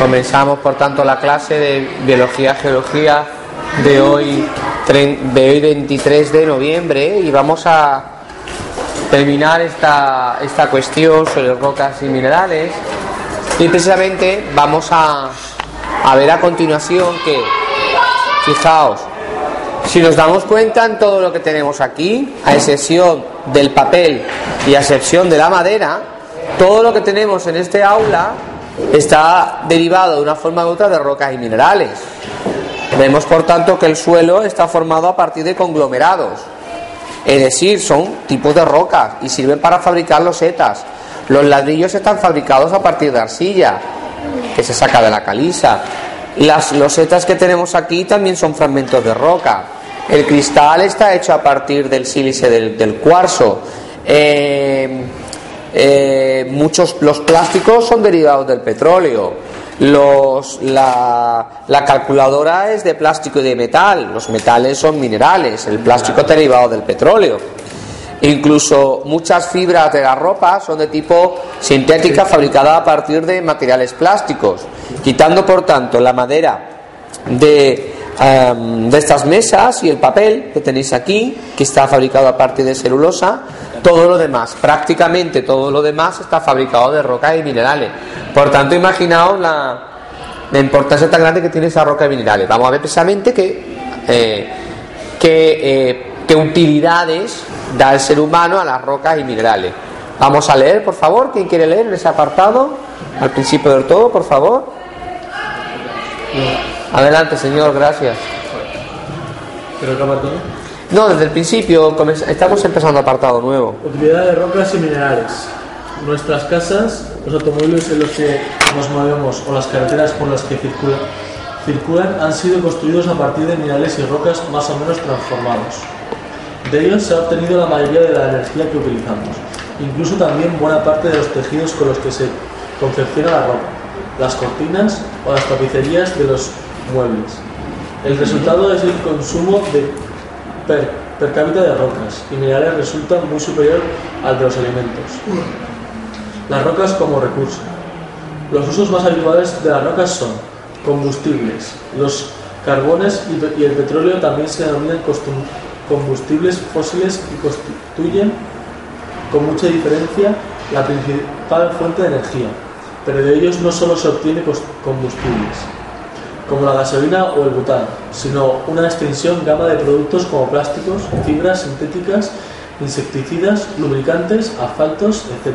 Comenzamos, por tanto, la clase de Biología Geología de hoy, de hoy 23 de noviembre y vamos a terminar esta, esta cuestión sobre rocas y minerales. Y precisamente vamos a, a ver a continuación que, fijaos, si nos damos cuenta en todo lo que tenemos aquí, a excepción del papel y a excepción de la madera, todo lo que tenemos en este aula está derivado de una forma u otra de rocas y minerales. Vemos por tanto que el suelo está formado a partir de conglomerados, es decir, son tipos de rocas y sirven para fabricar los setas. Los ladrillos están fabricados a partir de arcilla, que se saca de la caliza. Las losetas que tenemos aquí también son fragmentos de roca. El cristal está hecho a partir del sílice del, cuarzo. Eh, eh, muchos los plásticos son derivados del petróleo. Los, la, la, calculadora es de plástico y de metal. Los metales son minerales. El plástico es derivado del petróleo. Incluso muchas fibras de la ropa son de tipo sintética fabricada a partir de materiales plásticos. Quitando por tanto la madera de, de estas mesas y el papel que tenéis aquí, que está fabricado a partir de celulosa, todo lo demás, prácticamente todo lo demás está fabricado de roca y minerales. Por tanto, imaginaos la, importancia tan grande que tiene esa roca y minerales. Vamos a ver precisamente qué, eh, eh, utilidades da el ser humano a las rocas y minerales. Vamos a leer, por favor, ¿quién quiere leer en ese apartado? Al principio del todo, por favor. Adelante, señor, gracias. ¿Pero qué no, desde el principio estamos empezando apartado nuevo. Utilidad de rocas y minerales. Nuestras casas, los automóviles en los que nos movemos o las carreteras por las que circulan, han sido construidos a partir de minerales y rocas más o menos transformados. De ellos se ha obtenido la mayoría de la energía que utilizamos, incluso también buena parte de los tejidos con los que se confecciona la ropa, las cortinas o las tapicerías de los muebles. El resultado es el consumo de per, cápita de rocas y minerales resulta muy superior al de los alimentos. Las rocas como recurso. Los usos más habituales de las rocas son combustibles. Los carbones y el petróleo también se denominan combustibles fósiles y constituyen con mucha diferencia la principal fuente de energía, pero de ellos no solo se obtiene combustibles, como la gasolina o el butano, sino una extensión gama de productos como plásticos, fibras sintéticas, insecticidas, lubricantes, asfaltos, etc.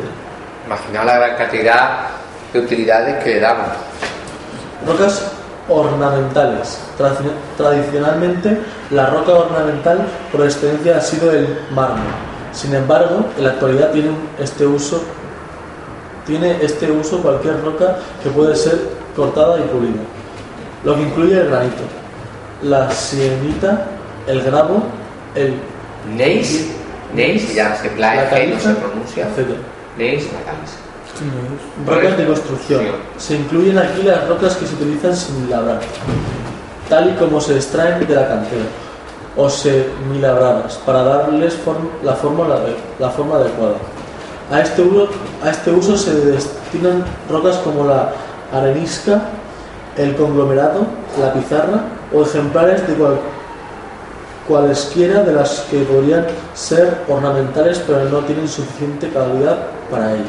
Imagina la gran cantidad de utilidades que le damos. Rocas ornamentales. Tradicionalmente, la roca ornamental por excelencia ha sido el mármol. Sin embargo, en la actualidad tiene este uso tiene este uso cualquier roca que puede ser cortada y pulida lo que incluye el granito, la sienita, el grabo, el neis, neis ya se plaga, no se pronuncia, neis, la caliza. Rocas de construcción. Se incluyen aquí las rocas que se utilizan sin labrar, tal y como se extraen de la cantera, o semilabradas, para darles la, forma, la, forma adecuada. A este, uso, a este uso se destinan rocas como la arenisca, el conglomerado, la pizarra o ejemplares de cualesquiera de las que podrían ser ornamentales pero no tienen suficiente calidad para ello.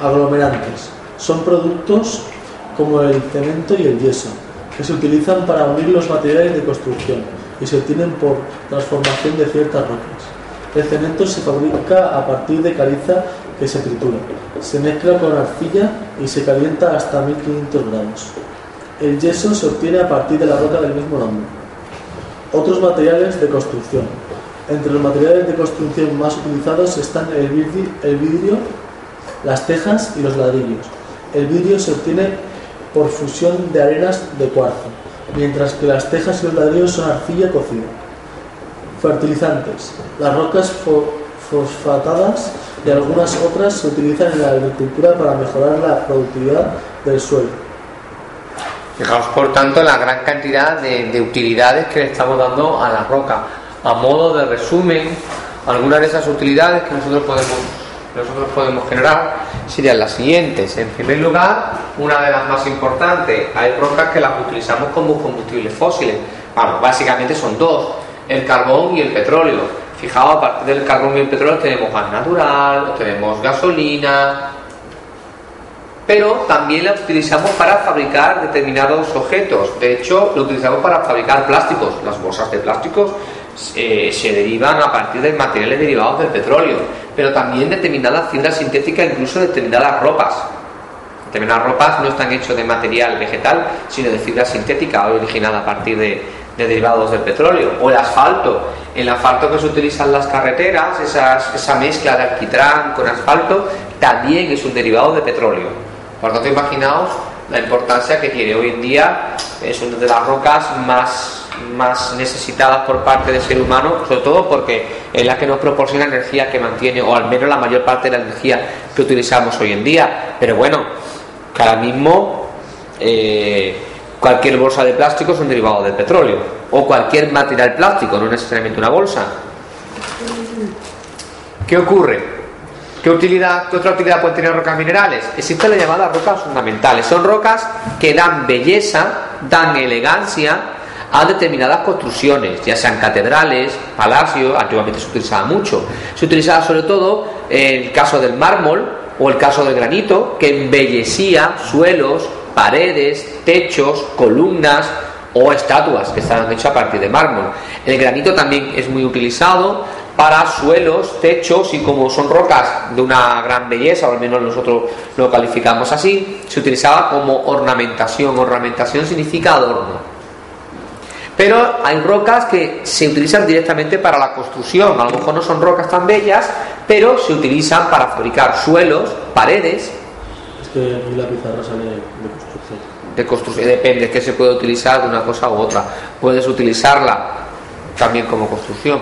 Aglomerantes. Son productos como el cemento y el yeso, que se utilizan para unir los materiales de construcción y se obtienen por transformación de ciertas rocas. El cemento se fabrica a partir de caliza que se tritura. Se mezcla con arcilla y se calienta hasta 1500 grados. El yeso se obtiene a partir de la roca del mismo nombre. Otros materiales de construcción. Entre los materiales de construcción más utilizados están el vidrio, las tejas y los ladrillos. El vidrio se obtiene por fusión de arenas de cuarzo, mientras que las tejas y los ladrillos son arcilla cocida. Fertilizantes. Las rocas fosfatadas y algunas otras se utilizan en la agricultura para mejorar la productividad del suelo. Fijaos, por tanto, la gran cantidad de, utilidades que le estamos dando a la roca. A modo de resumen, algunas de esas utilidades que nosotros podemos, nosotros podemos generar serían las siguientes. En primer lugar, una de las más importantes, hay rocas que las utilizamos como combustibles fósiles. Bueno, básicamente son dos, el carbón y el petróleo. Fijaos, a partir del carbón y el petróleo tenemos gas natural, tenemos gasolina, pero también la utilizamos para fabricar determinados objetos. De hecho, lo utilizamos para fabricar plásticos. Las bolsas de plásticos eh, se derivan a partir de materiales derivados del petróleo, pero también determinadas fibras sintéticas, incluso determinadas ropas. Determinadas ropas no están hechas de material vegetal, sino de fibra sintética originada a partir de, de derivados del petróleo, o el asfalto. El asfalto que se utiliza en las carreteras, esa mezcla de alquitrán con asfalto, también es un derivado de petróleo. Por tanto, imaginaos la importancia que tiene. Hoy en día es una de las rocas más, más necesitadas por parte del ser humano, sobre todo porque es la que nos proporciona energía que mantiene, o al menos la mayor parte de la energía que utilizamos hoy en día. Pero bueno, que ahora mismo eh, Cualquier bolsa de plástico es un derivado del petróleo. O cualquier material plástico, no necesariamente una bolsa. ¿Qué ocurre? ¿Qué, utilidad, ¿Qué otra utilidad pueden tener rocas minerales? Existen las llamadas rocas fundamentales. Son rocas que dan belleza, dan elegancia a determinadas construcciones, ya sean catedrales, palacios, antiguamente se utilizaba mucho. Se utilizaba sobre todo el caso del mármol o el caso del granito, que embellecía suelos, paredes, techos, columnas o estatuas que están hechas a partir de mármol. El granito también es muy utilizado para suelos, techos y como son rocas de una gran belleza, o al menos nosotros lo calificamos así, se utilizaba como ornamentación. Ornamentación significa adorno. Pero hay rocas que se utilizan directamente para la construcción. A lo mejor no son rocas tan bellas, pero se utilizan para fabricar suelos, paredes. De construcción, depende, que se puede utilizar de una cosa u otra. Puedes utilizarla también como construcción.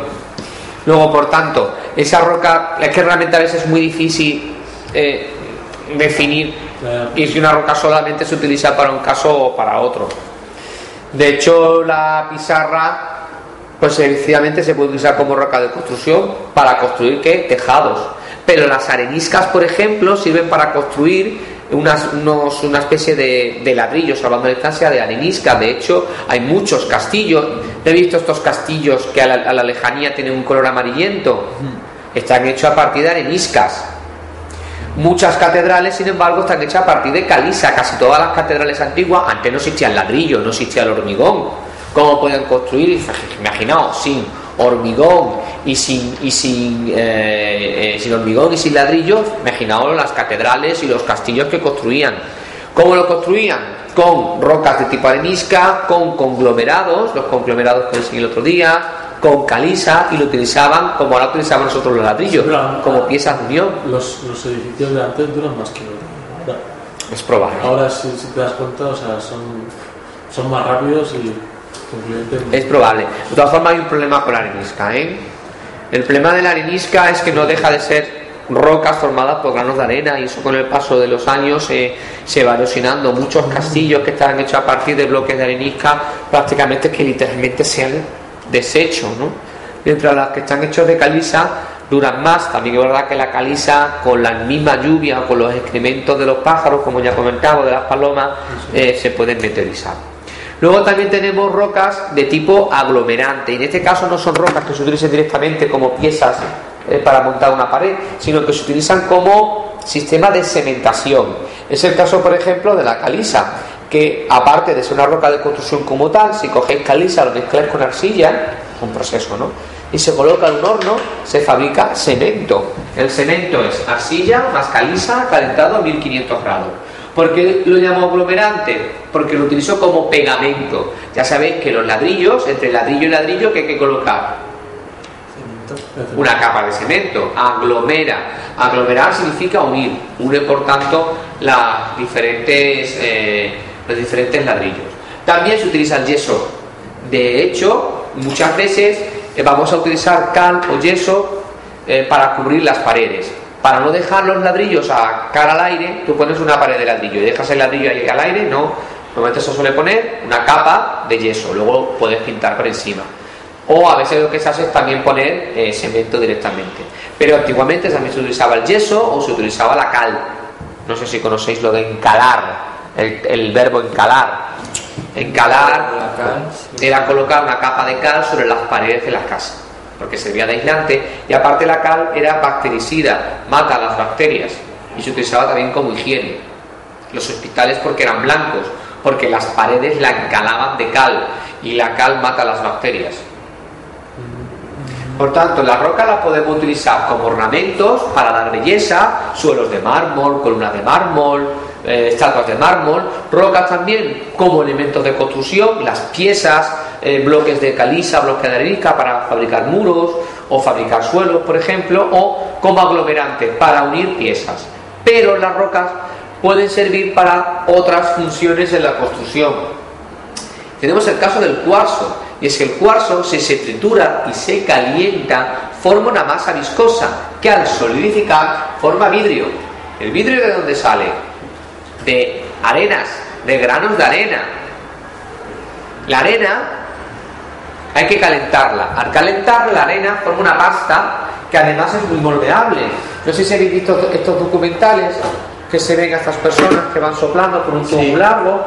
Luego, por tanto, esa roca, es que realmente a veces es muy difícil eh, definir y si una roca solamente se utiliza para un caso o para otro. De hecho, la pizarra, pues sencillamente se puede utilizar como roca de construcción para construir ¿qué? tejados. Pero las areniscas, por ejemplo, sirven para construir una especie de, de ladrillos, hablando de distancia, de arenisca. De hecho, hay muchos castillos. He visto estos castillos que a la, lejanía tienen un color amarillento. Están hechos a partir de areniscas. Muchas catedrales, sin embargo, están hechas a partir de caliza. Casi todas las catedrales antiguas, antes no existía el ladrillo, no existía el hormigón. ¿Cómo pueden construir? Imaginaos, sin hormigón y sin, y sin, eh, eh, sin hormigón y sin ladrillos, imaginaos las catedrales y los castillos que construían. ¿Cómo lo construían? Con rocas de tipo arenisca, con conglomerados, los conglomerados que enseñé el otro día, con caliza y lo utilizaban como ahora utilizamos nosotros los ladrillos, como piezas de unión. Los, los, edificios de antes duran más que ahora. Es probable. Ahora, si, si, te das cuenta, o sea, son, son más rápidos y es probable. De todas formas, hay un problema con la arenisca. ¿eh? El problema de la arenisca es que no deja de ser rocas formadas por granos de arena y eso con el paso de los años se va erosionando. Muchos castillos que están hechos a partir de bloques de arenisca prácticamente que literalmente se han deshecho. ¿no? Mientras las que están hechos de caliza duran más. También es verdad que la caliza con la misma lluvia o con los excrementos de los pájaros, como ya comentaba, de las palomas, eh, se pueden meteorizar. Luego también tenemos rocas de tipo aglomerante. En este caso no son rocas que se utilicen directamente como piezas eh, para montar una pared, sino que se utilizan como sistema de cementación. Es el caso, por ejemplo, de la caliza, que aparte de ser una roca de construcción como tal, si cogéis caliza, lo mezcláis con arcilla, es un proceso, ¿no? Y se coloca en un horno, se fabrica cemento. El cemento es arcilla más caliza calentado a 1500 grados. ¿Por qué lo llamo aglomerante? Porque lo utilizo como pegamento. Ya sabéis que los ladrillos, entre ladrillo y ladrillo, ¿qué hay que colocar? una capa de cemento, aglomera. Aglomerar significa unir, une por tanto las diferentes, eh, los diferentes ladrillos. También se utiliza el yeso. De hecho, muchas veces eh, vamos a utilizar cal o yeso eh, para cubrir las paredes. Para no dejar los ladrillos a cara al aire, tú pones una pared de ladrillo y dejas el ladrillo ahí al aire, no. Normalmente se suele poner una capa de yeso, luego puedes pintar por encima. O a veces lo que se hace es también poner eh, cemento directamente. Pero antiguamente también se utilizaba el yeso o se utilizaba la cal. No sé si conocéis lo de encalar, el, el verbo encalar. Encalar era colocar una capa de cal sobre las paredes de la casa, porque servía de aislante y aparte la cal era bactericida, mata las bacterias y se utilizaba también como higiene. Los hospitales porque eran blancos, porque las paredes la encalaban de cal y la cal mata las bacterias. Por tanto, la roca la podemos utilizar como ornamentos para dar belleza, suelos de mármol, columnas de mármol, eh, estatuas de mármol, rocas también como elementos de construcción, las piezas, eh, bloques de caliza, bloques de arenisca para fabricar muros o fabricar suelos, por ejemplo, o como aglomerante para unir piezas. Pero las rocas pueden servir para otras funciones en la construcción. Tenemos el caso del cuarzo, y es que el cuarzo, si se tritura y se calienta, forma una masa viscosa que al solidificar forma vidrio. ¿El vidrio de dónde sale? De arenas, de granos de arena. La arena hay que calentarla. Al calentar la arena forma una pasta que además es muy moldeable. No sé si habéis visto estos documentales que se ven a estas personas que van soplando con un tubo largo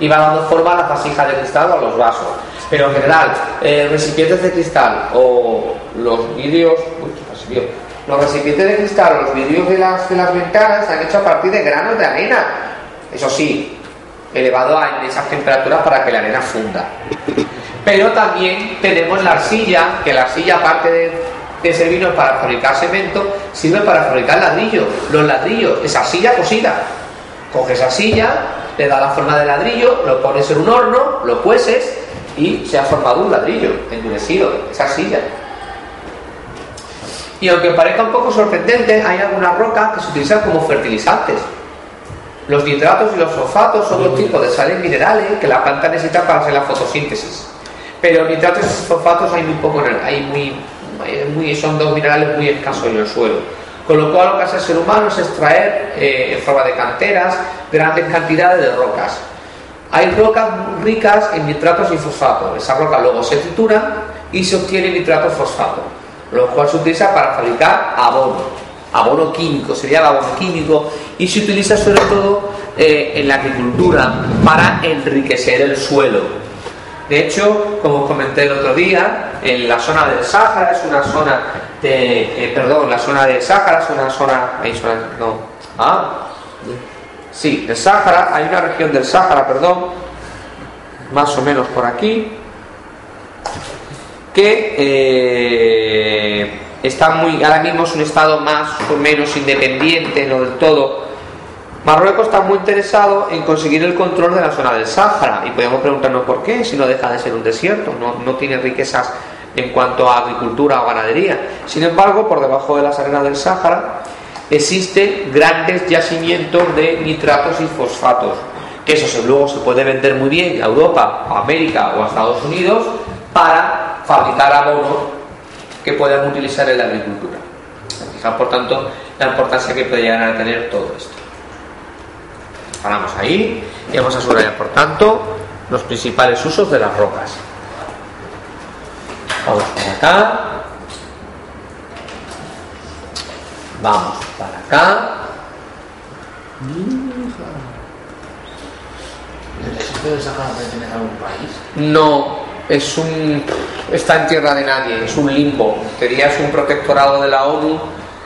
y van dando forma a las vasijas de cristal o a los vasos. Pero en general, eh, recipientes de cristal o los vidrios. Uy, los recipientes de cristal los vidrios de las, de las ventanas están hechos a partir de granos de arena. Eso sí, elevado a esas temperaturas para que la arena funda. Pero también tenemos la arcilla, que la arcilla, aparte de, de servirnos para fabricar cemento, sirve para fabricar ladrillos. Los ladrillos, esa arcilla cosida. Coges arcilla, le da la forma de ladrillo, lo pones en un horno, lo cueces y se ha formado un ladrillo endurecido, esa arcilla. Y aunque parezca un poco sorprendente, hay algunas rocas que se utilizan como fertilizantes. Los nitratos y los fosfatos son dos tipos de sales minerales que la planta necesita para hacer la fotosíntesis. Pero nitratos y fosfatos hay muy poco hay muy, muy, son dos minerales muy escasos en el suelo. Con lo cual lo que hace el ser humano es extraer eh, en forma de canteras grandes cantidades de rocas. Hay rocas ricas en nitratos y fosfatos. Esa roca luego se tritura y se obtiene nitrato fosfato, lo cual se utiliza para fabricar abono. Abono químico, sería el abono químico, y se utiliza sobre todo eh, en la agricultura para enriquecer el suelo. De hecho, como os comenté el otro día, en la zona del Sáhara es una zona de, eh, perdón, la zona del Sáhara es una zona, ahí zona, no, ah, sí, el Sáhara, hay una región del Sáhara, perdón, más o menos por aquí, que eh, está muy, ahora mismo es un estado más o menos independiente, no del todo. Marruecos está muy interesado en conseguir el control de la zona del Sáhara y podemos preguntarnos por qué, si no deja de ser un desierto, no, no tiene riquezas en cuanto a agricultura o ganadería. Sin embargo, por debajo de las arenas del Sáhara existen grandes yacimientos de nitratos y fosfatos, que eso luego se puede vender muy bien a Europa, a América o a Estados Unidos para fabricar abono que puedan utilizar en la agricultura. Fijar, por tanto, la importancia que puede llegar a tener todo esto. Paramos ahí y vamos a subrayar, por tanto, los principales usos de las rocas. Vamos para acá. Vamos para acá. ¿El desierto del Sahara pertenece a algún país? No, es un está en tierra de nadie, es un limbo. En teoría es un protectorado de la ONU.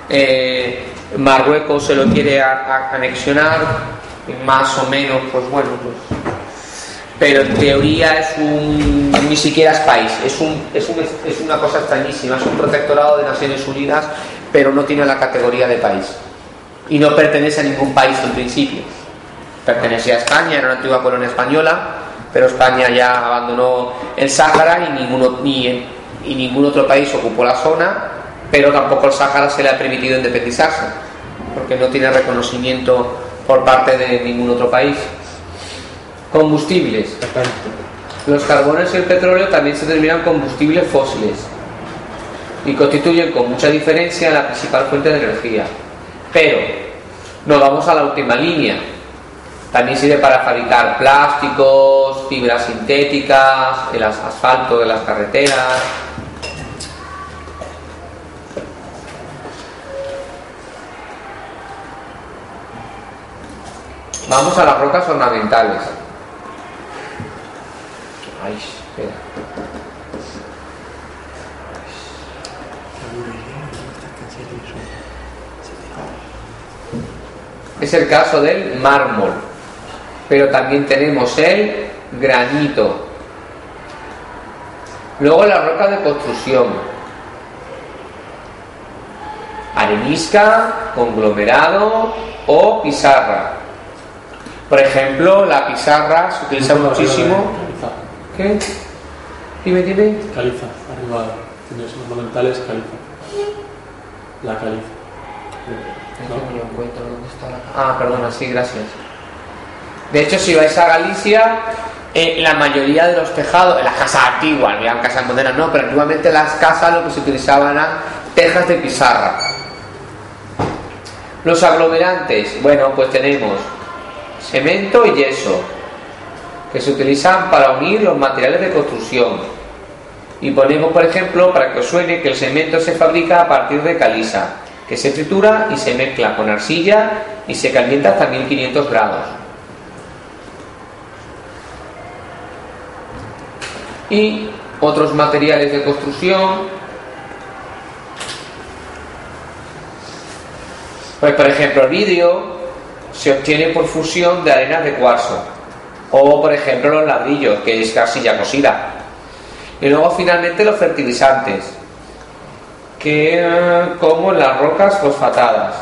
eh, Marruecos se lo quiere a- anexionar, más o menos, pues bueno, pues. Pero en teoría es un. ni siquiera es país, es, un, es, un- es una cosa extrañísima, es un protectorado de Naciones Unidas, pero no tiene la categoría de país. Y no pertenece a ningún país en principio. Pertenecía a España, era una antigua colonia española, pero España ya abandonó el Sáhara y, ninguno, ni, y ningún otro país ocupó la zona pero tampoco el Sáhara se le ha permitido independizarse, porque no tiene reconocimiento por parte de ningún otro país. Combustibles. Los carbones y el petróleo también se denominan combustibles fósiles y constituyen con mucha diferencia la principal fuente de energía. Pero nos vamos a la última línea. También sirve para fabricar plásticos, fibras sintéticas, el asfalto de las carreteras. Vamos a las rocas ornamentales. Ay, espera. Es el caso del mármol, pero también tenemos el granito. Luego la roca de construcción. Arenisca, conglomerado o pizarra. Por ejemplo, la pizarra se utiliza muchísimo. ¿Qué? Dime, dime. Caliza, arriba tienes monumentales caliza. La caliza. Ah, perdona, sí, gracias. De hecho, si vais a Galicia, eh, la mayoría de los tejados, las casas antiguas, no casas modernas, no, pero antiguamente las casas lo que se utilizaban eran tejas de pizarra. Los aglomerantes, bueno, pues tenemos cemento y yeso, que se utilizan para unir los materiales de construcción. Y ponemos, por ejemplo, para que os suene, que el cemento se fabrica a partir de caliza que se tritura y se mezcla con arcilla y se calienta hasta 1500 grados. Y otros materiales de construcción, pues por ejemplo el vidrio se obtiene por fusión de arenas de cuarzo o por ejemplo los ladrillos que es arcilla cosida y luego finalmente los fertilizantes que eh, como las rocas fosfatadas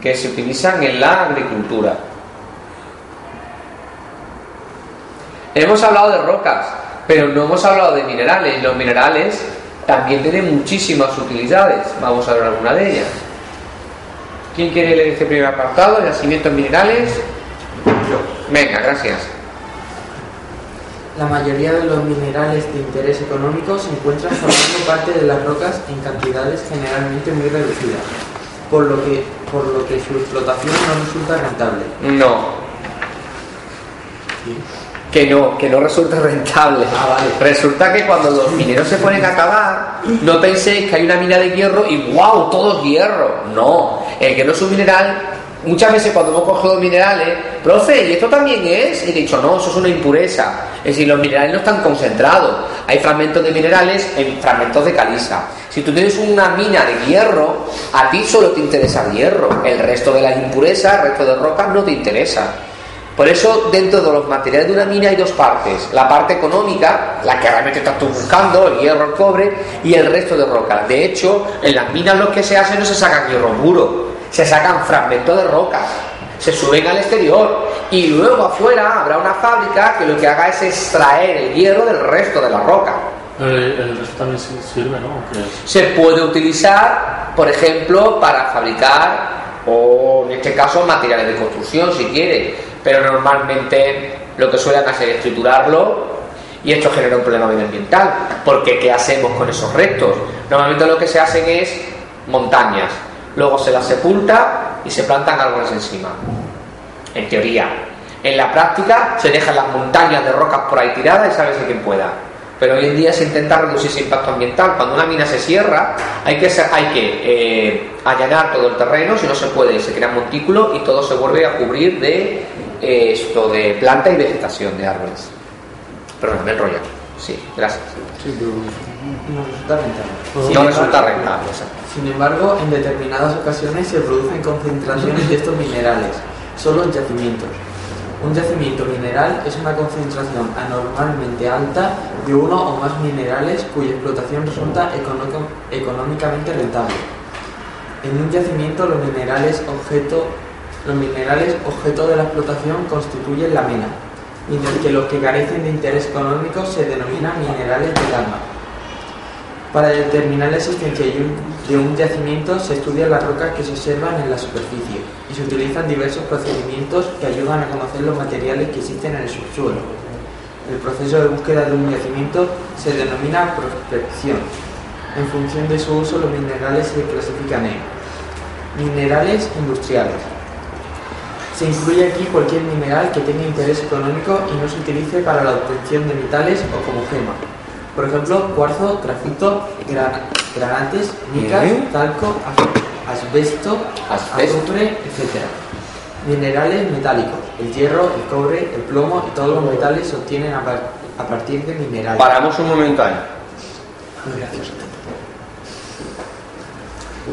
que se utilizan en la agricultura. Hemos hablado de rocas, pero no hemos hablado de minerales. Los minerales también tienen muchísimas utilidades. Vamos a ver alguna de ellas. ¿Quién quiere leer este primer apartado? Yacimientos minerales. Venga, gracias. La mayoría de los minerales de interés económico se encuentran formando parte de las rocas en cantidades generalmente muy reducidas, por lo que, por lo que su explotación no resulta rentable. No. Que no, que no resulta rentable. Ah, vale. Resulta que cuando los mineros se ponen a cavar, no penséis que hay una mina de hierro y ¡wow! Todo es hierro. No. El que no es un mineral Muchas veces cuando hemos cogido minerales, profe, ¿y esto también es? Y he dicho, no, eso es una impureza. Es decir, los minerales no están concentrados. Hay fragmentos de minerales en fragmentos de caliza. Si tú tienes una mina de hierro, a ti solo te interesa el hierro. El resto de las impurezas, el resto de rocas no te interesa. Por eso, dentro de los materiales de una mina hay dos partes. La parte económica, la que realmente estás tú buscando, el hierro, el cobre, y el resto de rocas. De hecho, en las minas lo que se hace no se saca hierro puro se sacan fragmentos de rocas, se suben al exterior y luego afuera habrá una fábrica que lo que haga es extraer el hierro del resto de la roca. El, el resto también sirve, ¿no? Se puede utilizar, por ejemplo, para fabricar, o en este caso, materiales de construcción, si quiere, pero normalmente lo que suelen hacer es triturarlo y esto genera un problema medioambiental, porque ¿qué hacemos con esos restos? Normalmente lo que se hacen es montañas, luego se las sepulta y se plantan árboles encima. En teoría. En la práctica se dejan las montañas de rocas por ahí tiradas y sabes de quién pueda. Pero hoy en día se intenta reducir ese impacto ambiental. Cuando una mina se cierra, hay que, hay que eh, allanar todo el terreno, si no se puede, se crea montículo y todo se vuelve a cubrir de eh, esto, de planta y vegetación de árboles. Perdón, me enrollo. Sí, gracias. No resulta rentable. No resulta rentable. Sin embargo, en determinadas ocasiones se producen concentraciones de estos minerales, solo en yacimientos. Un yacimiento mineral es una concentración anormalmente alta de uno o más minerales cuya explotación resulta económicamente rentable. En un yacimiento los minerales objeto, los minerales objeto de la explotación constituyen la mena, mientras que los que carecen de interés económico se denominan minerales del alma. Para determinar la existencia de un, yacimiento se estudian las rocas que se observan en la superficie y se utilizan diversos procedimientos que ayudan a conocer los materiales que existen en el subsuelo. El proceso de búsqueda de un yacimiento se denomina prospección. En función de su uso, los minerales se clasifican en minerales industriales. Se incluye aquí cualquier mineral que tenga interés económico y no se utilice para la obtención de metales o como gema. Por ejemplo, cuarzo, grafito, gran- granates, micas, talco, as- asbesto, azufre, etc. Minerales metálicos. El hierro, el cobre, el plomo y todos los metales se obtienen a, par- a partir de minerales. Paramos un momento ahí.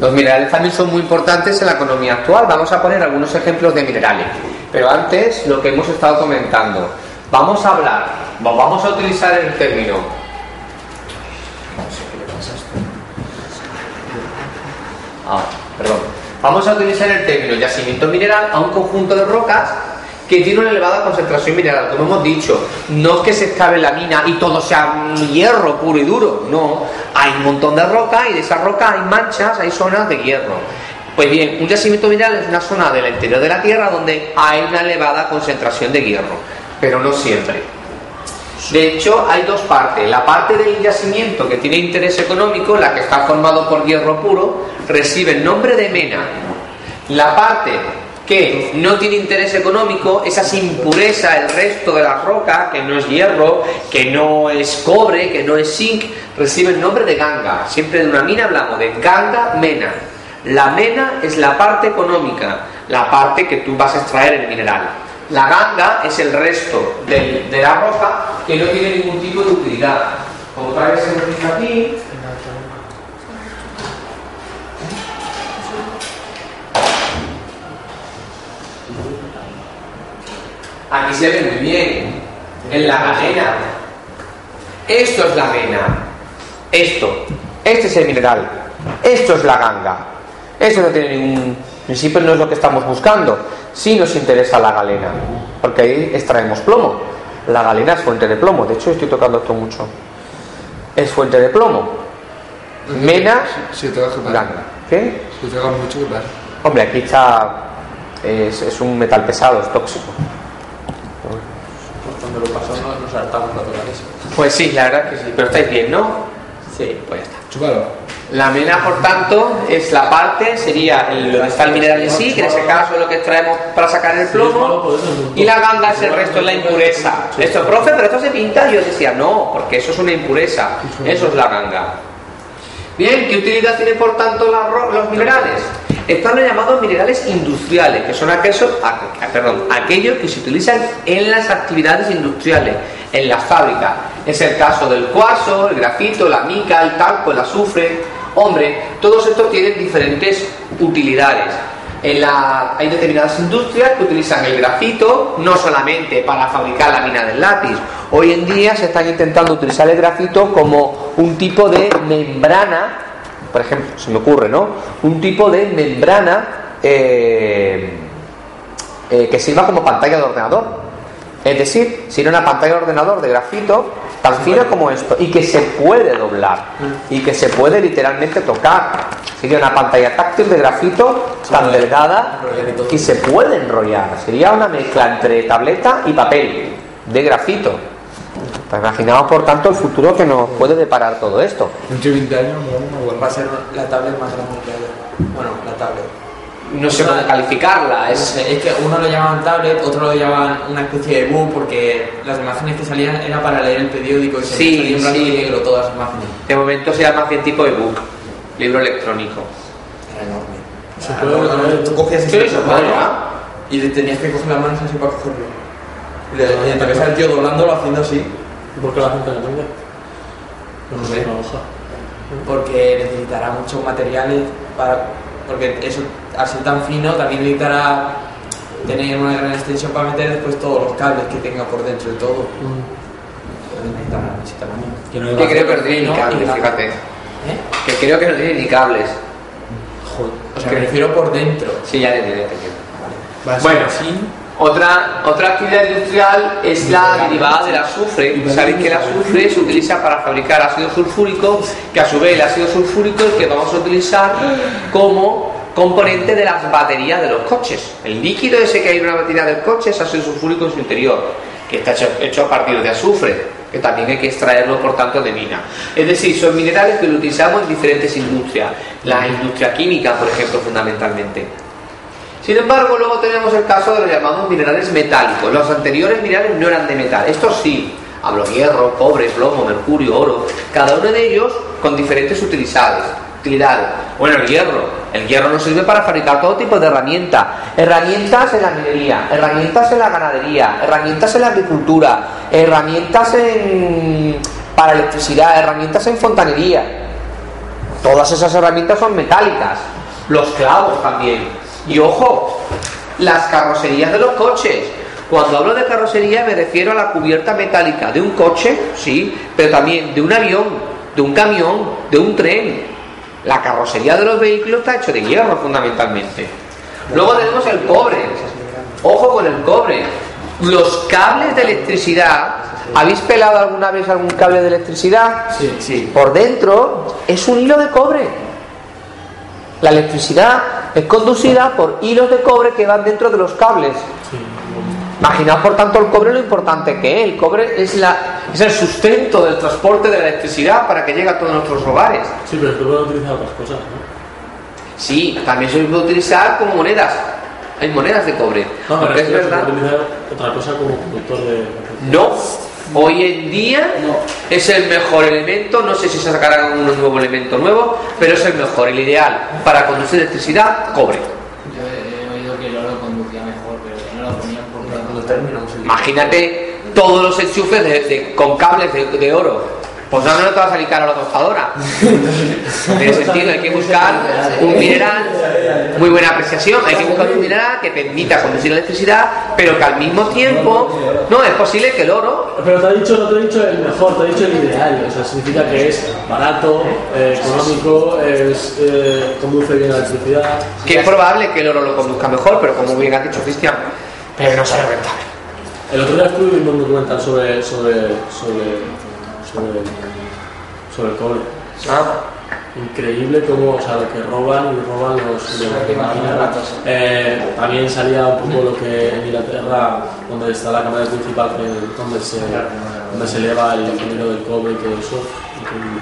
Los minerales también son muy importantes en la economía actual. Vamos a poner algunos ejemplos de minerales. Pero antes, lo que hemos estado comentando. Vamos a hablar, vamos a utilizar el término. Ah, perdón. Vamos a utilizar el término yacimiento mineral a un conjunto de rocas que tiene una elevada concentración mineral. Como hemos dicho, no es que se excave la mina y todo sea hierro puro y duro. No, hay un montón de roca y de esa roca hay manchas, hay zonas de hierro. Pues bien, un yacimiento mineral es una zona del interior de la Tierra donde hay una elevada concentración de hierro, pero no siempre. De hecho, hay dos partes. La parte del yacimiento que tiene interés económico, la que está formado por hierro puro, recibe el nombre de mena. La parte no tiene interés económico, esa es impureza, el resto de la roca, que no es hierro, que no es cobre, que no es zinc, recibe el nombre de ganga. Siempre de una mina hablamos de ganga mena. La mena es la parte económica, la parte que tú vas a extraer el mineral. La ganga es el resto de la roca que no tiene ningún tipo de utilidad. Como aquí, aquí se ve muy bien, en la galena. Esto es la arena. Esto. Este es el mineral. Esto es la ganga. Eso no tiene ningún. En principio no es lo que estamos buscando. Sí nos interesa la galena. Porque ahí extraemos plomo. La galena es fuente de plomo. De hecho, estoy tocando esto mucho. Es fuente de plomo. Mena, Si ganga. ¿Qué? Si mucho. Hombre, aquí está. Es, es un metal pesado, es tóxico. Pues cuando lo pasamos nos, nos hartamos eso. Pues sí, la verdad que sí. Pero estáis bien, ¿no? Sí, pues ya está. Chúpalo. La mena, por tanto, es la parte, sería el, donde está el mineral en sí, que en ese caso es lo que extraemos para sacar el plomo, y la ganga es el resto, es la impureza. Esto, profe, pero esto se pinta. Yo decía, no, porque eso es una impureza, eso es la ganga. Bien, ¿qué utilidad tienen por tanto ro- los minerales? Están los llamados minerales industriales, que son aquellos, perdón, aquellos que se utilizan en las actividades industriales, en las fábricas. Es el caso del cuarzo, el grafito, la mica, el talco, el azufre. Hombre, todos estos tienen diferentes utilidades. En la- hay determinadas industrias que utilizan el grafito no solamente para fabricar la mina del lápiz. Hoy en día se están intentando utilizar el grafito como un tipo de membrana, por ejemplo, se me ocurre, ¿no? Un tipo de membrana eh, eh, que sirva como pantalla de ordenador. Es decir, si una pantalla de ordenador de grafito tan fina como esto y que se puede doblar y que se puede literalmente tocar. Sería una pantalla táctil de grafito tan delgada y se puede enrollar. Sería una mezcla entre tableta y papel de grafito. Pues imaginaos por tanto el futuro que nos puede deparar todo esto. Dentro de 20 años me vamos a Va a ser la tablet más grande que haya. Bueno, la tablet. No sé cómo calificarla, No es sé, es que uno lo llamaban tablet, otro lo llamaban una especie de book porque las imágenes que salían era para leer el periódico y se Sí, salía sí. y negro todas las imágenes. de momento se llama bien tipo ebook, libro electrónico. Era enorme. Se Ah, puede no, no, leer. tú cogías ese ¿ah? y le tenías que coger las manos así para cogerlo. Y le- y ves al tío doblándolo haciendo así ¿Y por qué la gente le vende? No No sé. porque necesitará muchos materiales para porque eso al ser tan fino también necesitará tener una gran extensión para meter después todos los cables que tenga por dentro de todo. Entonces necesitará, necesitará mucho. Que no Que creo que no tiene ni cables, fíjate. ¿Eh? Que creo que no tiene ni cables. O sea, me refiero por dentro. Sí, ya te entiendo, ya te entiendo. Va a ser Bueno. así. Otra, otra actividad industrial es la derivada del azufre. Sabéis que el azufre se utiliza para fabricar ácido sulfúrico, que a su vez el ácido sulfúrico es el que vamos a utilizar como componente de las baterías de los coches. El líquido ese que hay en una batería del coche es ácido sulfúrico en su interior, que está hecho, hecho a partir de azufre, que también hay que extraerlo por tanto de mina. Es decir, son minerales que lo utilizamos en diferentes industrias. La industria química, por ejemplo, fundamentalmente. Sin embargo, luego tenemos el caso de los llamados minerales metálicos. Los anteriores minerales no eran de metal. Estos sí. Hablo hierro, cobre, plomo, mercurio, oro. Cada uno de ellos con diferentes utilidades. utilidades. Bueno, el hierro. El hierro nos sirve para fabricar todo tipo de herramientas. Herramientas en la minería, herramientas en la ganadería, herramientas en la agricultura, herramientas en... para electricidad, herramientas en fontanería. Todas esas herramientas son metálicas. Los clavos también. Y ojo, las carrocerías de los coches. Cuando hablo de carrocería me refiero a la cubierta metálica de un coche, sí, pero también de un avión, de un camión, de un tren. La carrocería de los vehículos está hecho de hierro fundamentalmente. Luego tenemos el cobre. Ojo con el cobre. Los cables de electricidad. ¿Habéis pelado alguna vez algún cable de electricidad? Sí. Sí. Por dentro es un hilo de cobre. La electricidad es conducida por hilos de cobre que van dentro de los cables. Imaginaos por tanto el cobre lo importante que es. El cobre es, la, es el sustento del transporte de la electricidad para que llegue a todos nuestros hogares. Sí, pero esto puede utilizar otras cosas, ¿no? Sí, también se puede utilizar como monedas. Hay monedas de cobre. No, pero es se puede utilizar otra cosa como conductor de... No. Hoy en día es el mejor elemento, no sé si se sacará un nuevo elemento nuevo, pero es el mejor, el ideal para conducir electricidad, cobre. Yo he oído que el oro conducía mejor, pero no lo ponían porque Cuando terminamos el Imagínate todos los enchufes de- de- con cables de, de oro. Pues no, no te va a salir caro la tostadora. No tiene sentido, hay que buscar un mineral, muy buena apreciación, hay que buscar un mineral que permita conducir electricidad, pero que al mismo tiempo, no, es posible que el oro, Pero te ha dicho, no te he dicho el mejor, te he dicho el ideal. O sea, significa que es barato, eh, económico, es, eh, conduce bien la electricidad. que es probable que el oro lo conduzca mejor, pero como bien has dicho Cristian, pero no sale rentable. El otro día estuve viendo un documental sobre, sobre, sobre, sobre, sobre el cobre. Ah, Increíble cómo, o sea, lo que roban y roban los que la cosa. Eh, también salía un poco lo que en Inglaterra, donde está la cámara principal, que- donde se, donde se eleva el dinero del cobre, que eso. increíble.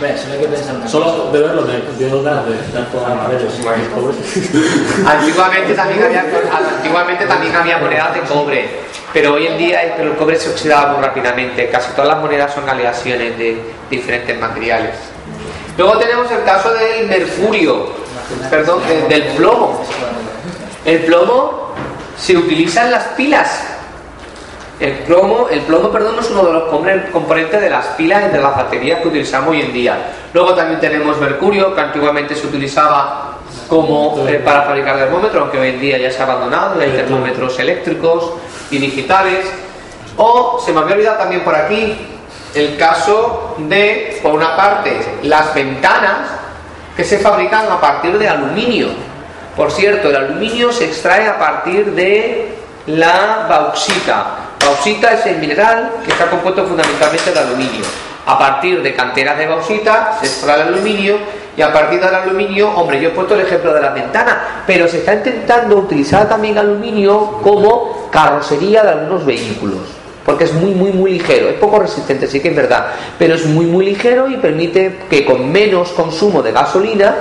Ve, solo hay que pensar Solo de verlo me dio ganas de dar todas las paredes el cobre. Antiguamente también había, antiguamente también había monedas de cobre, pero hoy en día el- cobre se oxidaba muy rápidamente. Casi todas las monedas son aleaciones de diferentes materiales. Luego tenemos el caso del mercurio, perdón, de- del plomo. El plomo se utiliza en las pilas. El plomo, el plomo, perdón, es uno de los componentes de las pilas y de las baterías que utilizamos hoy en día. Luego también tenemos mercurio, que antiguamente se utilizaba como eh, para fabricar termómetros, aunque hoy en día ya se ha abandonado, hay termómetros eléctricos y digitales. O se me había olvidado también por aquí el caso de, por una parte, las ventanas que se fabrican a partir de aluminio. Por cierto, el aluminio se extrae a partir de la bauxita. Bauxita es el mineral que está compuesto fundamentalmente de aluminio. A partir de canteras de bauxita se extrae el aluminio y a partir del aluminio, hombre, yo he puesto el ejemplo de las ventanas, pero se está intentando utilizar también aluminio como carrocería de algunos vehículos. Porque es muy, muy, muy ligero. Es poco resistente, sí que es verdad. Pero es muy, muy ligero y permite que con menos consumo de gasolina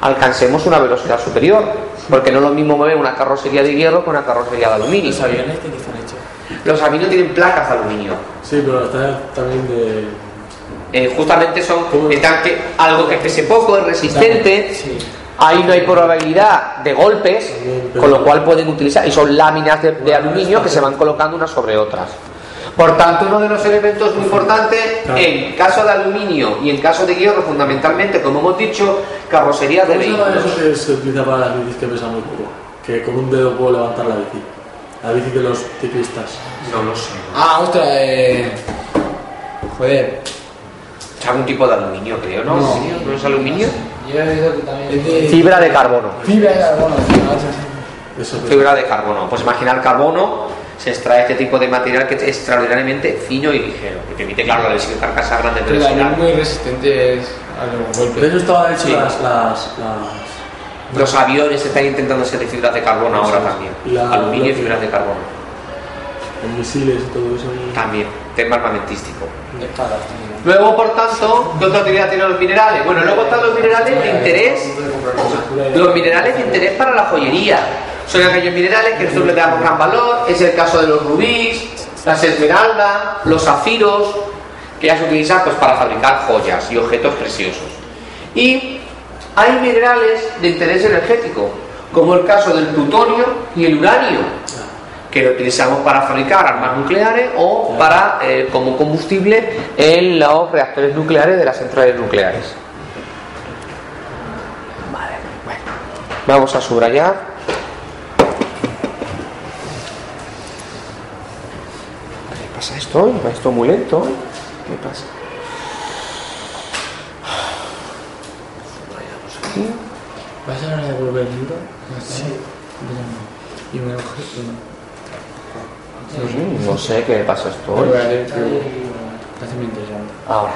alcancemos una velocidad superior. Porque no es lo mismo mover una carrocería de hierro que una carrocería de aluminio. ¿Los aviones de qué están hechos? Los aviones tienen placas de aluminio. Sí, pero también de. Eh, justamente son de tanque, algo que pese poco, es resistente. Sí. Ahí no hay probabilidad de golpes, con lo cual pueden utilizar, y son láminas de, de aluminio que se van colocando unas sobre otras. Por tanto, uno de los elementos muy importantes, en caso de aluminio y en caso de hierro, fundamentalmente, como hemos dicho, carrocería de ¿Cómo se llama vehículos. eso que se utiliza para las bicis que pesa muy poco? Que con un dedo puedo levantar la bici. La bici de los ciclistas. No lo sé. Ah, ostras, eh. Joder. Es algún tipo de aluminio, creo, ¿no? No. ¿No es aluminio? Es de. Fibra de carbono. Fibra de carbono, es. Fibra de carbono. Pues imagina el carbono, se extrae este tipo de material que es extraordinariamente fino y ligero, que permite, claro, la visión carcasa grande Pero también muy resistentes a los De golpes. eso estaban hechas Sí. las, las, las- Los aviones están intentando ser de fibras de carbono ahora también. Y la- Aluminio y la- fibras de carbono. los misiles y todo eso. y- También, tema armamentístico. Espadas también. Luego, por tanto, ¿qué otra utilidad tienen los minerales? Bueno, luego están los minerales de interés Los minerales de interés para la joyería son aquellos minerales que nosotros le damos gran valor. Es el caso de los rubíes, las esmeraldas, los zafiros, que ya se utilizan pues, para fabricar joyas y objetos preciosos. Y hay minerales de interés energético, como el caso del plutonio y el uranio, que lo utilizamos para fabricar armas nucleares o para eh, como combustible en los reactores nucleares de las centrales nucleares. Vale, bueno. Vamos a subrayar. ¿Qué pasa esto? ¿Va esto muy lento? ¿Qué pasa? ¿Vas a devolver el libro? Sí. Y me Mm, No sé qué pasa esto hoy. Ahora.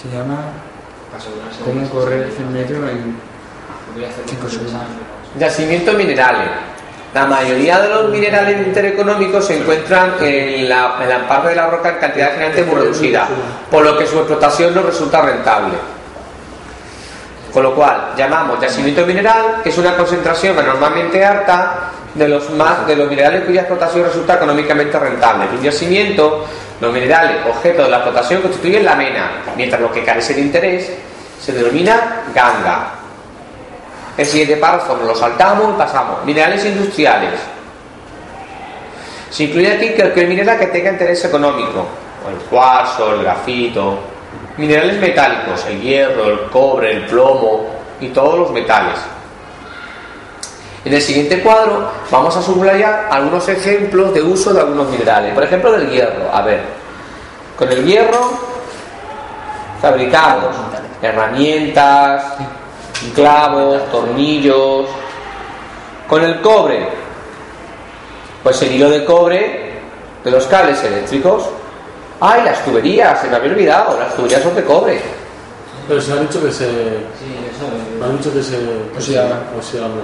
Se llama ¿Cómo correr 100 metros en 5 segundos? Yacimientos minerales. La mayoría de los minerales intereconómicos se encuentran en la, en la parte de la roca en cantidad generalmente muy reducida, por lo que su explotación no resulta rentable. Con lo cual, llamamos yacimiento mineral, que es una concentración normalmente alta de los, más, de los minerales cuya explotación resulta económicamente rentable. Un yacimiento, los minerales objeto de la explotación constituyen la mena, mientras lo que carece de interés se denomina ganga. El siguiente párrafo nos lo saltamos y pasamos. Minerales industriales. Se incluye aquí cualquier mineral que tenga interés económico. El cuarzo, el grafito. Minerales metálicos, el hierro, el cobre, el plomo y todos los metales. En el siguiente cuadro vamos a subrayar algunos ejemplos de uso de algunos minerales. Por ejemplo, del hierro. A ver, con el hierro fabricamos herramientas, clavos, tornillos. Con el cobre, pues el hilo de cobre de los cables eléctricos. ¡Ay, las tuberías! Se me había olvidado, las tuberías son de cobre. Pero se ha dicho que se. Sí, eso Me han dicho que se. Oxidaba. se oxidaba.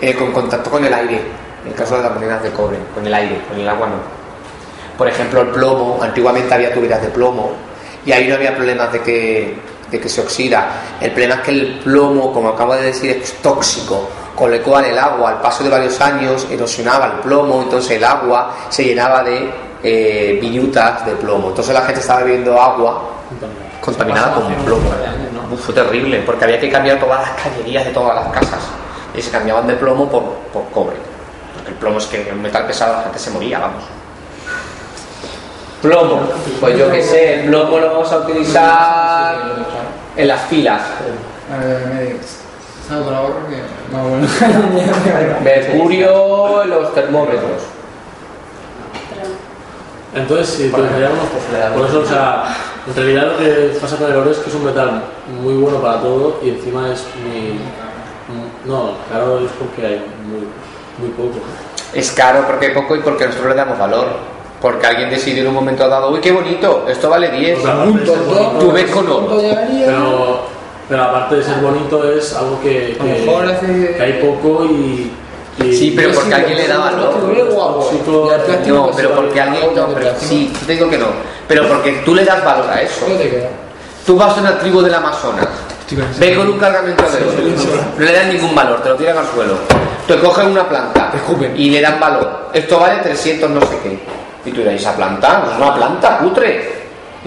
Eh, con contacto con el aire, en el caso de las monedas de cobre, con el aire, con el agua no. Por ejemplo, el plomo, antiguamente había tuberías de plomo y ahí no había problemas de que, de que se oxida. El problema es que el plomo, como acabo de decir, es tóxico, con lo cual el agua al paso de varios años erosionaba el plomo, entonces el agua se llenaba de eh, virutas de plomo. Entonces la gente estaba bebiendo agua contaminada con plomo. Uf, fue terrible, porque había que cambiar todas las cañerías de todas las casas y se cambiaban de plomo por, por cobre. Porque el plomo es que un metal pesado, la gente se moría, vamos. Plomo, pues yo qué sé, el plomo lo vamos a utilizar en las bueno. Mercurio en los termómetros. Entonces, si utilizaríamos. Por eso, o sea, en realidad lo que pasa con el oro es que es un metal muy bueno para todo y encima es muy. No, claro, es porque hay muy, muy poco. Es caro porque hay poco y porque nosotros le damos valor. Porque alguien decidió en un momento dado, uy, qué bonito, esto vale 10. O sea, aparte de ser bonito- Tú ves con oro. Pero, pero aparte de ser bonito, es algo que hay poco y. y Sí, pero porque alguien le da valor. Tóxico. Y el plástico, No, pues, pero porque alguien. No, pero sí, te digo que no. Pero porque tú le das valor a eso. Tú vas a una tribu del Amazonas, ven con un cargamento de oro, no le dan ningún valor, te lo tiran al suelo. Te cogen una planta y le dan valor. Esto vale 300 no sé qué. Y tú dirás, ¿esa planta? No es una planta, putre.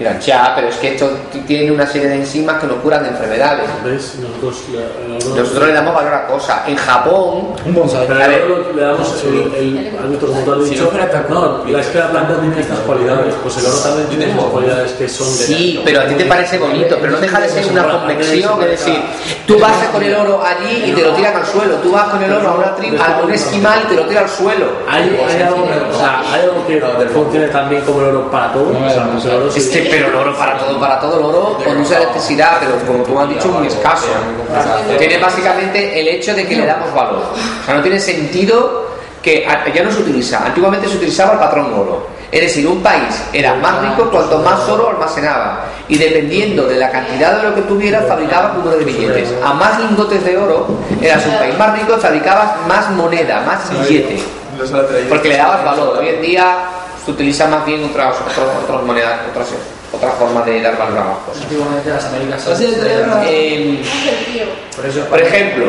Dirán, ya, pero es que esto tiene una serie de enzimas que nos curan de enfermedades. ¿Ves? Nosotros, le- el oro- Nosotros le damos valor a cosas. En Japón, Un bonsai. Pero A ver. el oro le damos el, el, árbitro, como tú has Si no fuera tan- no, la- es que la planta tiene estas cualidades. Pues el oro también tiene estas cualidades que son de. sí, pero a ti te parece bonito, pero no deja de ser una convexión. Es decir, tú vas con el oro allí y te lo tiran al suelo. Tú vas con el oro a una tribu, a un esquimal y te lo tira al suelo. Hay, hay algo, o sea, hay algo que funcione tan bien como el oro para todo. O sea, el oro Es sí- que Pero el oro para todo, para todo el oro con usa electricidad, pero como tú has dicho, muy escaso. Tiene básicamente el hecho de que le damos valor. O sea, no tiene sentido que ya no se utiliza. Antiguamente se utilizaba el patrón oro. Es decir, un país era más rico cuanto más oro almacenaba. Y dependiendo de la cantidad de lo que tuviera, fabricaba número de billetes. A más lingotes de oro, eras un país más rico fabricabas más moneda, más billete. Porque le dabas valor. Hoy en día se utiliza más bien otras, otras, monedas, otras, otras formas de dar valor a las cosas. Antiguamente las Américas Eh, por ejemplo,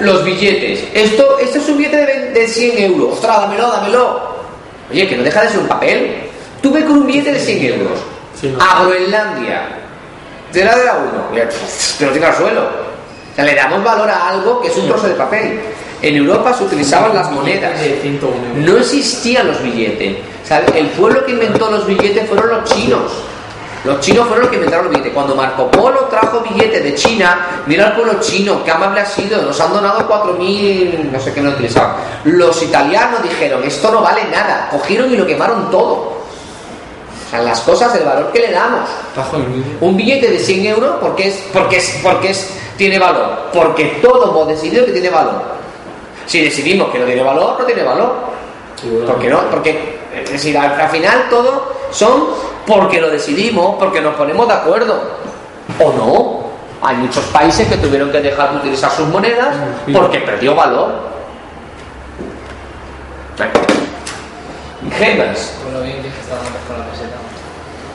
los billetes. Esto, este es un billete de, de 100 euros. Ostras, dámelo, dámelo. Oye, que no deja de ser un papel. Tuve con un billete de 100 euros. A Groenlandia. De la de la 1. Te lo tira al suelo. O sea, le damos valor a algo que es un trozo de papel. En Europa se utilizaban las monedas. No existían los billetes. el pueblo que inventó los billetes fueron los chinos. Los chinos fueron los que inventaron los billetes. Cuando Marco Polo trajo billetes de China, mira al pueblo chino, qué amable ha sido, nos han donado 4.000, no sé qué no utilizaban. Los italianos dijeron, esto no vale nada, cogieron y lo quemaron todo. O sea, las cosas, el valor que le damos. Un billete de 100 euros, porque es, porque es, porque es, tiene valor. Porque todos hemos decidido que tiene valor. Si decidimos que no tiene valor, no tiene valor. ¿Por qué no? Porque, es decir, al, final todo son porque lo decidimos, porque nos ponemos de acuerdo. ¿O no? Hay muchos países que tuvieron que dejar de utilizar sus monedas porque perdió valor. Gemas. Con lo bien que estaban con la peseta.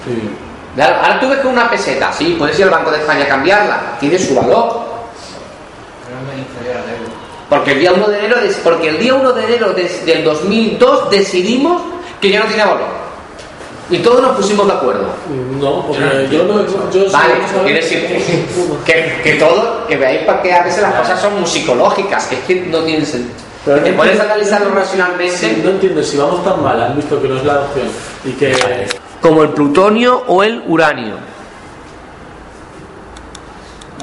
Sí. Ahora tú ves que una peseta, sí, puedes ir al Banco de España a cambiarla, tiene su valor. Pero es inferior al euro. Porque el día 1 de enero, porque el día 1 de enero del 2002 decidimos que ya no tiene valor. Y todos nos pusimos de acuerdo. No, porque yo no. Yo vale, quiere decir que, que todo, que veáis porque a veces las cosas son musicológicas, es que no tienen sentido. Pero te a analizarlo racionalmente. no entiendo, si vamos tan mal, han visto que no es la opción y que. Como el plutonio o el uranio.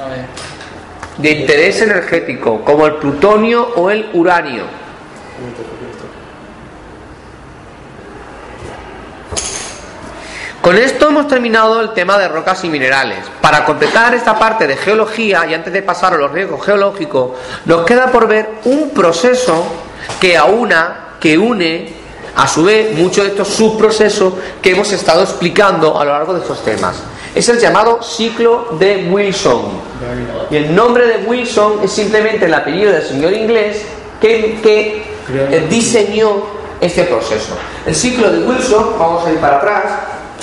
A ver de interés energético, como el plutonio o el uranio. Con esto hemos terminado el tema de rocas y minerales. Para completar esta parte de geología y antes de pasar a los riesgos geológicos, nos queda por ver un proceso que aúna, que une a su vez muchos de estos subprocesos que hemos estado explicando a lo largo de estos temas. Es el llamado ciclo de Wilson. Y el nombre de Wilson es simplemente el apellido del señor inglés que, que diseñó este proceso. El ciclo de Wilson, vamos a ir para atrás,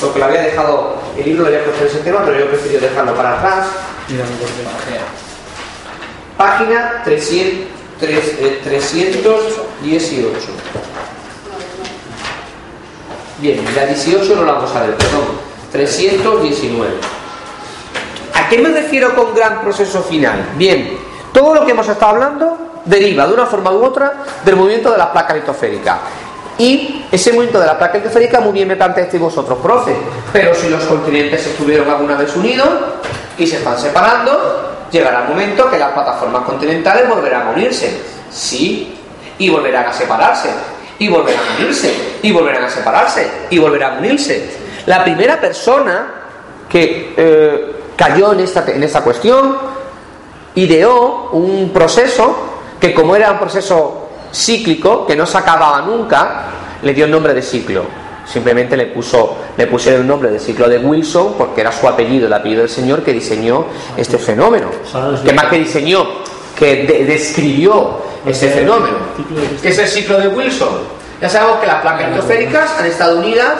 porque lo había dejado, el libro lo había puesto en ese tema, pero yo he preferido dejarlo para atrás. Página 300, 318. Bien, la 18 no la vamos a ver, perdón. 319. ¿A qué me refiero con gran proceso final? Bien, todo lo que hemos estado hablando deriva de una forma u otra del movimiento de la placa litosférica. Y ese movimiento de la placa litosférica muy bien me planteasteis vosotros, profe. Pero si los continentes estuvieron alguna vez unidos y se están separando, llegará el momento que las plataformas continentales volverán a unirse. Sí, y volverán a separarse. Y volverán a unirse. Y volverán a separarse. Y volverán a unirse. La primera persona que eh, cayó en esta, en esta cuestión ideó un proceso que como era un proceso cíclico, que no se acababa nunca, le dio el nombre de ciclo. Simplemente le puso le pusieron el nombre de ciclo de Wilson porque era su apellido, el apellido del señor que diseñó este fenómeno. Que más que diseñó, que describió este fenómeno. ¿Qué es el ciclo de Wilson? Ya sabemos que las placas litosféricas han estado unidas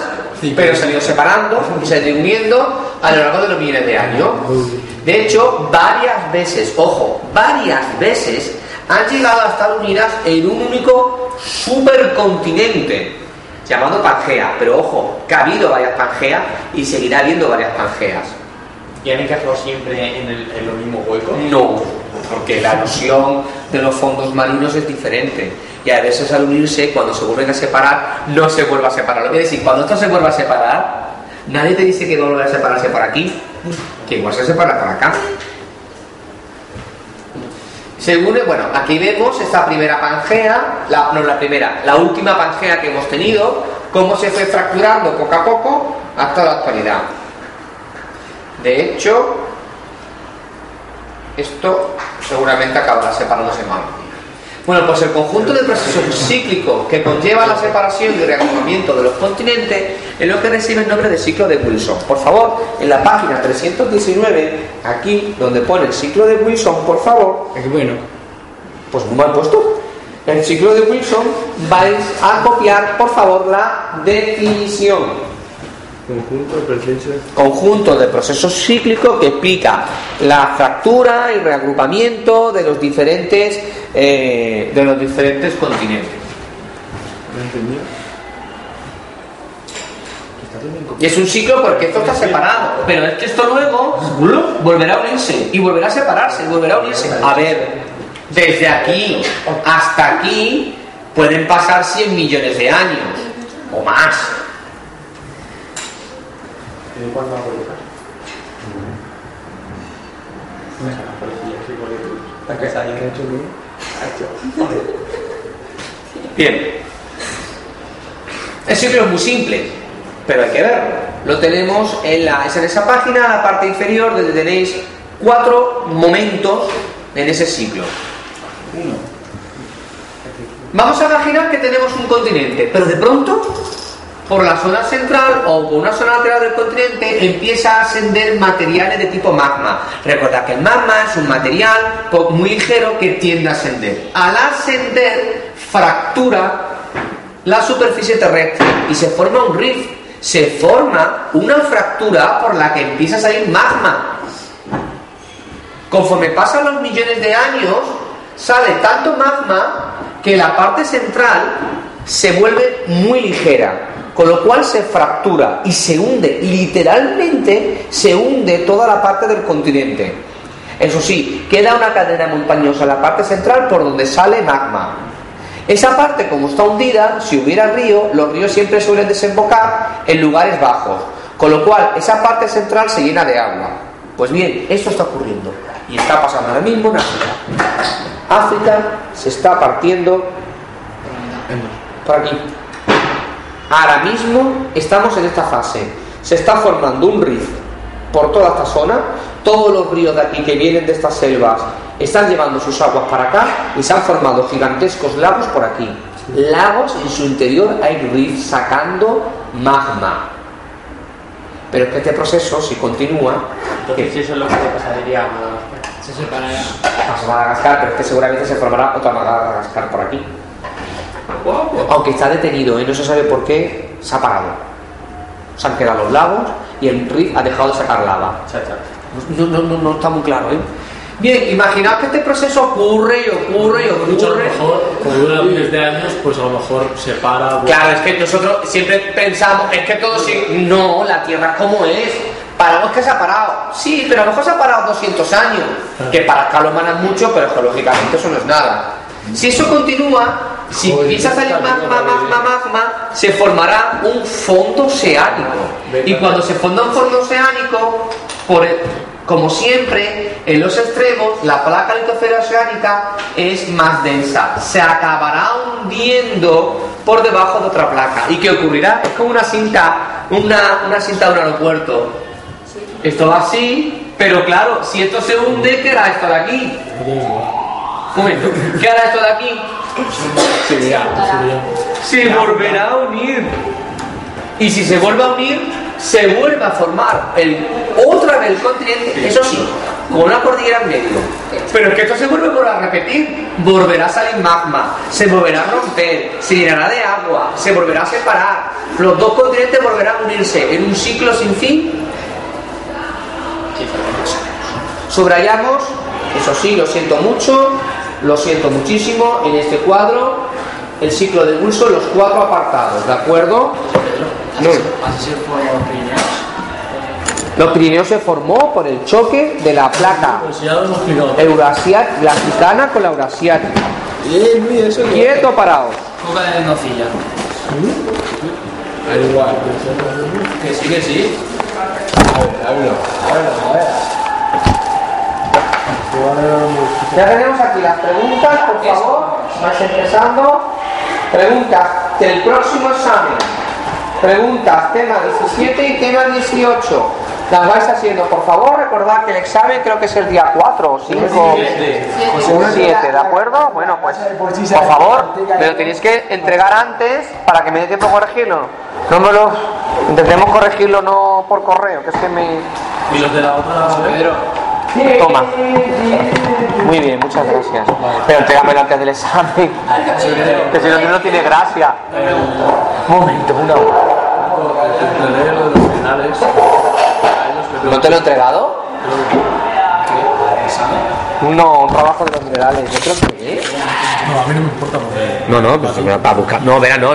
pero se han ido separando y se han ido uniendo a lo largo de los millones de años. De hecho, varias veces, ojo, varias veces han llegado a estar unidas en un único supercontinente llamado Pangea. Pero ojo, que ha habido varias Pangeas y seguirá habiendo varias Pangeas. ¿Y han encajado siempre en, el, en los mismos huecos? No, porque la erosión de los fondos marinos es diferente y a veces al unirse, cuando se vuelven a separar, no se vuelve a separar. Lo que decir, cuando esto se vuelve a separar, nadie te dice que vuelve a separarse por aquí, que igual se separa por acá. Se une, bueno, aquí vemos esta primera pangea, la, no la primera, la última pangea que hemos tenido, cómo se fue fracturando poco a poco hasta la actualidad. De hecho, esto seguramente acabará separándose mal. Bueno, pues el conjunto de procesos cíclicos que conlleva la separación y reagrupamiento de los continentes es lo que recibe el nombre de ciclo de Wilson. Por favor, en la página 319, aquí donde pone el ciclo de Wilson, por favor, Es bueno. pues muy mal puesto. El ciclo de Wilson vais a copiar, por favor, la definición. Conjunto de procesos. Conjunto de procesos cíclicos que explica la fractura y reagrupamiento de los diferentes eh, de los diferentes continentes. Y es un ciclo porque esto está separado. Pero es que esto luego volverá a unirse y volverá a separarse y volverá a unirse. A ver, desde aquí hasta aquí pueden pasar 100 millones de años o más. ¿Y cuándo que hecho bien. Bien. El ciclo es muy simple, pero hay que verlo. Lo tenemos en, la, es en esa página, la parte inferior, donde tenéis cuatro momentos en ese ciclo. Vamos a imaginar que tenemos un continente, pero de pronto, por la zona central o por una zona lateral del continente, empieza a ascender materiales de tipo magma. Recordad que el magma es un material muy ligero que tiende a ascender. Al ascender, fractura la superficie terrestre y se forma un rift. Se forma una fractura por la que empieza a salir magma. Conforme pasan los millones de años, sale tanto magma que la parte central se vuelve muy ligera, con lo cual se fractura y se hunde, literalmente se hunde toda la parte del continente. Eso sí, queda una cadena montañosa en la parte central por donde sale magma. Esa parte, como está hundida, si hubiera río, los ríos siempre suelen desembocar en lugares bajos, con lo cual esa parte central se llena de agua. Pues bien, esto está ocurriendo y está pasando ahora mismo en África. África se está partiendo por aquí. Ahora mismo estamos en esta fase. Se está formando un rift por toda esta zona. Todos los ríos de aquí que vienen de estas selvas están llevando sus aguas para acá y se han formado gigantescos lagos por aquí. Lagos en su interior hay rifts sacando magma. Pero es que este proceso, si continúa, Entonces eso es lo que pasaría a Madagascar. Se separará. pasa a Madagascar, pero es que seguramente se formará otra Madagascar por aquí. Aunque está detenido y no se sabe por qué, se ha parado. Se han quedado los lagos y el rift ha dejado de sacar lava. No, no, no, no está muy claro, ¿eh? Bien, imaginaos que este proceso ocurre y ocurre y Mucho a lo ocurre. mejor, dura miles de años, pues a lo mejor se para. Claro, es que nosotros siempre pensamos, es que todo sí. No, la Tierra como es. Paramos que se ha parado. Sí, pero a lo mejor se ha parado 200 años. Que para escala humana es mucho, pero geológicamente eso no es nada. Si eso continúa, si empieza a salir magma, magma, magma, se formará un fondo oceánico. Y cuando se forma un fondo oceánico, por el- como siempre, en los extremos, la placa litosfera oceánica es más densa. Se acabará hundiendo por debajo de otra placa. ¿Y qué ocurrirá? Es como una cinta, una, una cinta de un aeropuerto. Esto va así, pero claro, si esto se hunde, ¿qué hará esto de aquí? Un momento, ¿qué hará esto de aquí? se volverá a unir. Y si se vuelve a unir, se vuelve a formar el, otra vez el continente, eso sí, con una cordillera en medio. Pero es que esto se vuelve a repetir. Volverá a salir magma, se volverá a romper, se llenará de agua, se volverá a separar. Los dos continentes volverán a unirse en un ciclo sin fin. Subrayamos, eso sí, lo siento mucho, lo siento muchísimo, en este cuadro, el ciclo de Wilson, los cuatro apartados, ¿de acuerdo? No. Así se forman los Pirineos. Los Pirineos se formó por el choque de la placa Pues eurasiática, la africana con la eurasiática. Quieto, parados. Coca de nocilla. Al igual. Que sí, que sí. Ya tenemos aquí las preguntas, por favor. Vais empezando. Preguntas del próximo examen. Preguntas tema 17 y tema 18. las vais haciendo. Por favor, recordad que el examen creo que es el día 4 o 5 o 7, ¿de acuerdo? Bueno, pues por favor, me lo tenéis que entregar antes para que me dé tiempo a corregirlo. No me lo. Intentemos corregirlo no por correo, que es que me. ¿Y los de la otra Pedro? Toma. Muy bien, muchas gracias. Pero entrégamelo antes del examen. Que si no, no tiene gracia. Un momento, una finales. ¿No te lo he entregado? No, un trabajo de los minerales. Yo creo que. No, a mí no me importa. No, no, pues me va a buscar. No, verá, no.